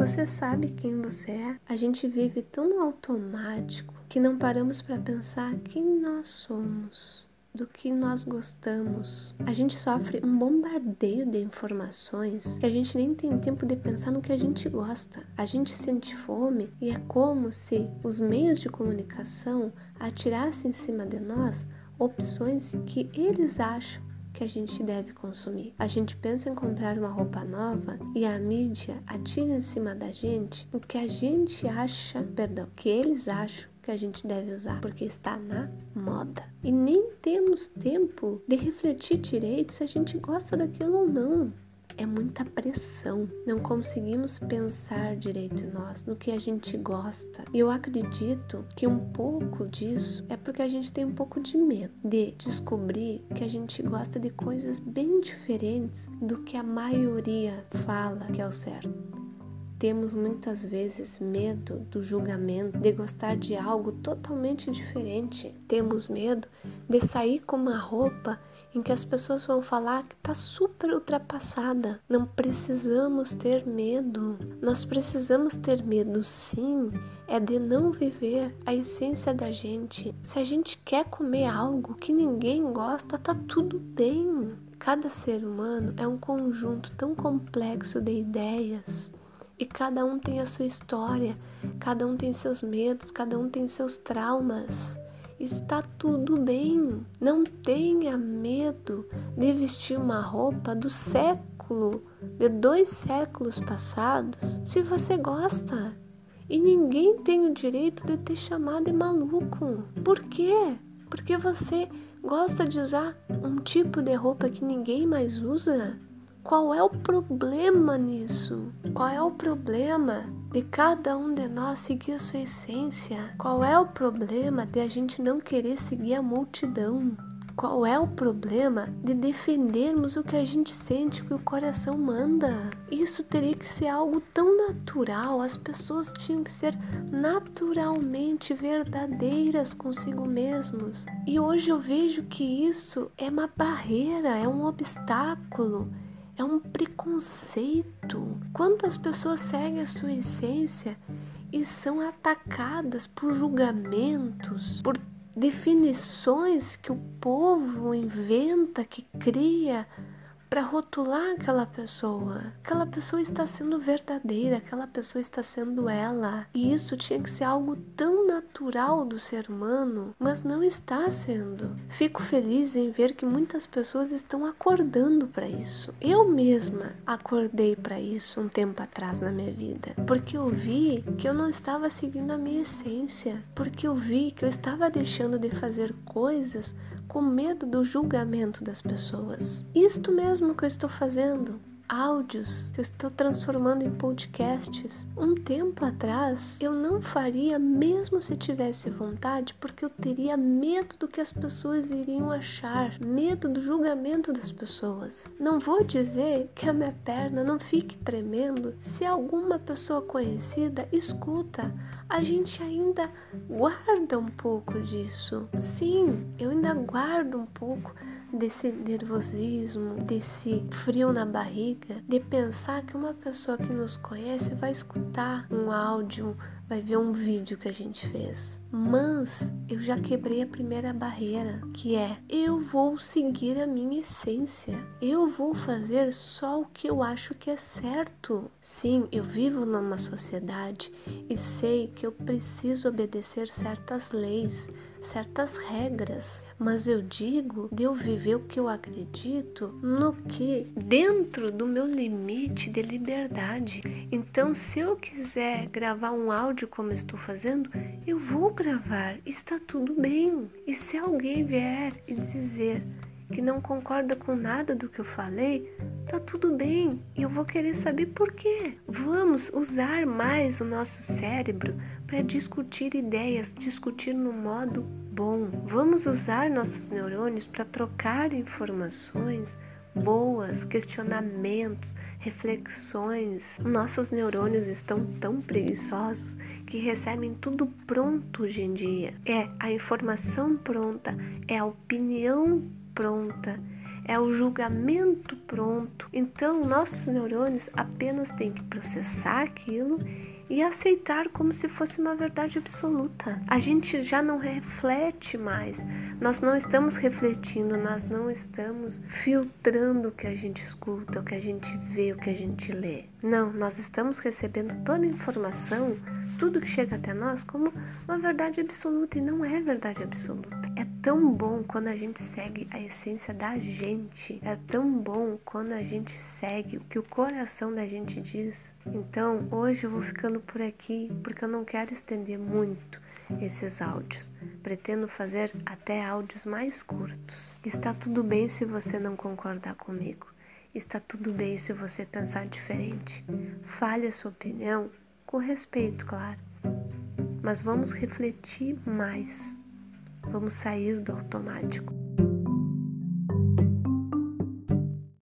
Você sabe quem você é? A gente vive tão automático que não paramos para pensar quem nós somos do que nós gostamos. A gente sofre um bombardeio de informações que a gente nem tem tempo de pensar no que a gente gosta. A gente sente fome e é como se os meios de comunicação atirassem em cima de nós opções que eles acham que a gente deve consumir. A gente pensa em comprar uma roupa nova e a mídia atira em cima da gente o que a gente acha, perdão, que eles acham que a gente deve usar, porque está na moda. E nem temos tempo de refletir direito se a gente gosta daquilo ou não é muita pressão. Não conseguimos pensar direito nós, no que a gente gosta. E eu acredito que um pouco disso é porque a gente tem um pouco de medo de descobrir que a gente gosta de coisas bem diferentes do que a maioria fala que é o certo. Temos muitas vezes medo do julgamento, de gostar de algo totalmente diferente. Temos medo de sair com uma roupa em que as pessoas vão falar que está super ultrapassada. Não precisamos ter medo. Nós precisamos ter medo, sim, é de não viver a essência da gente. Se a gente quer comer algo que ninguém gosta, tá tudo bem. Cada ser humano é um conjunto tão complexo de ideias e cada um tem a sua história, cada um tem seus medos, cada um tem seus traumas. Está tudo bem. Não tenha medo de vestir uma roupa do século, de dois séculos passados, se você gosta. E ninguém tem o direito de te chamar de maluco. Por quê? Porque você gosta de usar um tipo de roupa que ninguém mais usa? Qual é o problema nisso? Qual é o problema de cada um de nós seguir a sua essência? Qual é o problema de a gente não querer seguir a multidão? Qual é o problema de defendermos o que a gente sente, o que o coração manda? Isso teria que ser algo tão natural, as pessoas tinham que ser naturalmente verdadeiras consigo mesmos. E hoje eu vejo que isso é uma barreira, é um obstáculo é um preconceito. Quantas pessoas seguem a sua essência e são atacadas por julgamentos, por definições que o povo inventa, que cria para rotular aquela pessoa. Aquela pessoa está sendo verdadeira, aquela pessoa está sendo ela. E isso tinha que ser algo tão natural do ser humano, mas não está sendo. Fico feliz em ver que muitas pessoas estão acordando para isso. Eu mesma acordei para isso um tempo atrás na minha vida, porque eu vi que eu não estava seguindo a minha essência, porque eu vi que eu estava deixando de fazer coisas com medo do julgamento das pessoas. Isto mesmo que eu estou fazendo áudios que eu estou transformando em podcasts. Um tempo atrás eu não faria mesmo se tivesse vontade, porque eu teria medo do que as pessoas iriam achar, medo do julgamento das pessoas. Não vou dizer que a minha perna não fique tremendo se alguma pessoa conhecida escuta. A gente ainda guarda um pouco disso. Sim, eu ainda guardo um pouco desse nervosismo, desse frio na barriga, de pensar que uma pessoa que nos conhece vai escutar um áudio, vai ver um vídeo que a gente fez. Mas eu já quebrei a primeira barreira, que é eu vou seguir a minha essência. Eu vou fazer só o que eu acho que é certo. Sim, eu vivo numa sociedade e sei que eu preciso obedecer certas leis certas regras, mas eu digo de eu viver o que eu acredito no que dentro do meu limite de liberdade. Então, se eu quiser gravar um áudio como estou fazendo, eu vou gravar, está tudo bem. E se alguém vier e dizer que não concorda com nada do que eu falei, tá tudo bem e eu vou querer saber por quê. Vamos usar mais o nosso cérebro para discutir ideias, discutir no modo bom. Vamos usar nossos neurônios para trocar informações boas, questionamentos, reflexões. Nossos neurônios estão tão preguiçosos que recebem tudo pronto hoje em dia. É a informação pronta, é a opinião pronta, é o julgamento pronto. Então, nossos neurônios apenas têm que processar aquilo e aceitar como se fosse uma verdade absoluta. A gente já não reflete mais, nós não estamos refletindo, nós não estamos filtrando o que a gente escuta, o que a gente vê, o que a gente lê. Não, nós estamos recebendo toda a informação, tudo que chega até nós, como uma verdade absoluta e não é verdade absoluta. Tão bom quando a gente segue a essência da gente. É tão bom quando a gente segue o que o coração da gente diz. Então, hoje eu vou ficando por aqui porque eu não quero estender muito esses áudios. Pretendo fazer até áudios mais curtos. Está tudo bem se você não concordar comigo. Está tudo bem se você pensar diferente. Fale a sua opinião com respeito, claro. Mas vamos refletir mais Vamos sair do automático.